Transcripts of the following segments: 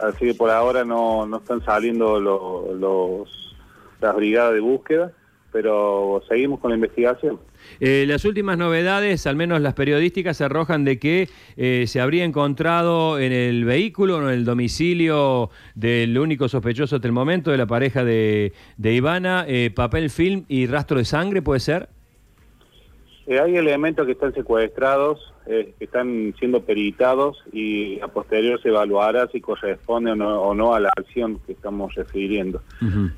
Así que por ahora no, no están saliendo lo- los, las brigadas de búsqueda, pero seguimos con la investigación. Eh, las últimas novedades, al menos las periodísticas, arrojan de que eh, se habría encontrado en el vehículo en el domicilio del único sospechoso hasta el momento, de la pareja de, de Ivana, eh, papel film y rastro de sangre, ¿puede ser? Eh, hay elementos que están secuestrados, eh, que están siendo peritados y a posterior se evaluará si corresponde o no, o no a la acción que estamos refiriendo.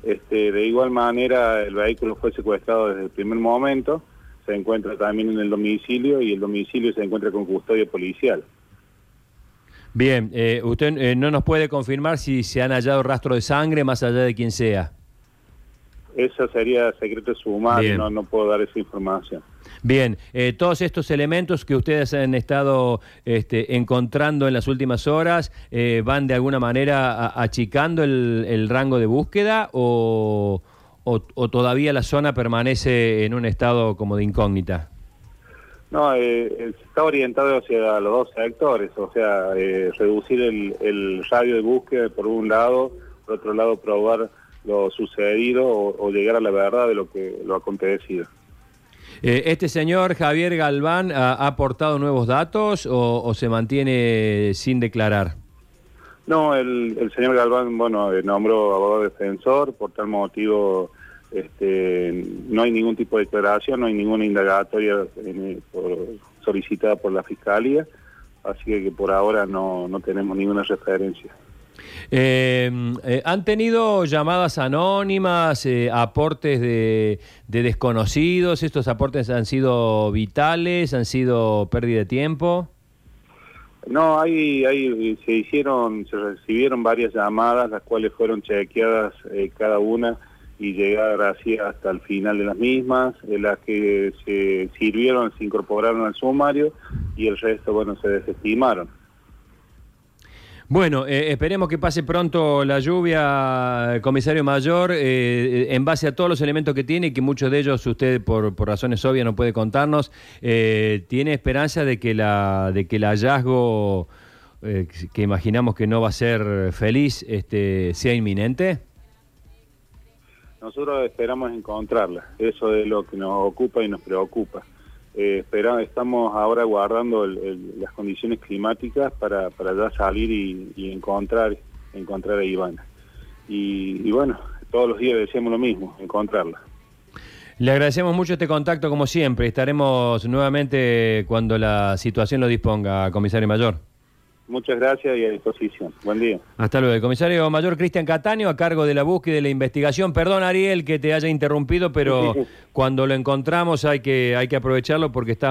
Este, de igual manera, el vehículo fue secuestrado desde el primer momento, se encuentra también en el domicilio y el domicilio se encuentra con custodia policial. Bien, eh, usted eh, no nos puede confirmar si se han hallado rastro de sangre más allá de quien sea. Eso sería secreto sumario, Bien. no, no puedo dar esa información. Bien, eh, todos estos elementos que ustedes han estado este, encontrando en las últimas horas eh, van de alguna manera a- achicando el, el rango de búsqueda o, o- o todavía la zona permanece en un estado como de incógnita. No, eh, eh, está orientado hacia los dos sectores, o sea, reducir el, el radio de búsqueda por un lado, por otro lado probar lo sucedido o, o llegar a la verdad de lo que lo acontecido. Eh, ¿Este señor Javier Galván ha, ha aportado nuevos datos o, o se mantiene sin declarar? No, el, el señor Galván, bueno, eh, nombró abogado defensor, por tal motivo este, no hay ningún tipo de declaración, no hay ninguna indagatoria eh, por- solicitada por la Fiscalía, así que, que por ahora no, no tenemos ninguna referencia. Eh, eh, ¿Han tenido llamadas anónimas, eh, aportes de, de desconocidos? ¿Estos aportes han sido vitales? ¿Han sido pérdida de tiempo? No, hay, hay, se hicieron, se recibieron varias llamadas, las cuales fueron chequeadas eh, cada una y llegar así hasta el final de las mismas, de las que se sirvieron, se incorporaron al sumario y el resto, bueno, se desestimaron. Bueno, eh, esperemos que pase pronto la lluvia, comisario mayor, eh, eh, en base a todos los elementos que tiene y que muchos de ellos usted por, por razones obvias no puede contarnos, eh, ¿tiene esperanza de que, la, de que el hallazgo, eh, que imaginamos que no va a ser feliz, este, sea inminente? Nosotros esperamos encontrarla, eso es lo que nos ocupa y nos preocupa. Eh, estamos ahora guardando el- el- las condiciones climáticas para, para ya salir y, y encontrar, encontrar a Ivana. Y, y bueno, todos los días decíamos lo mismo, encontrarla. Le agradecemos mucho este contacto como siempre. Estaremos nuevamente cuando la situación lo disponga, comisario mayor. Muchas gracias y a disposición. Buen día. Hasta luego. El comisario mayor Cristian Cataño a cargo de la búsqueda y de la investigación. Perdón, Ariel, que te haya interrumpido, pero cuando lo encontramos hay que, hay que aprovecharlo porque está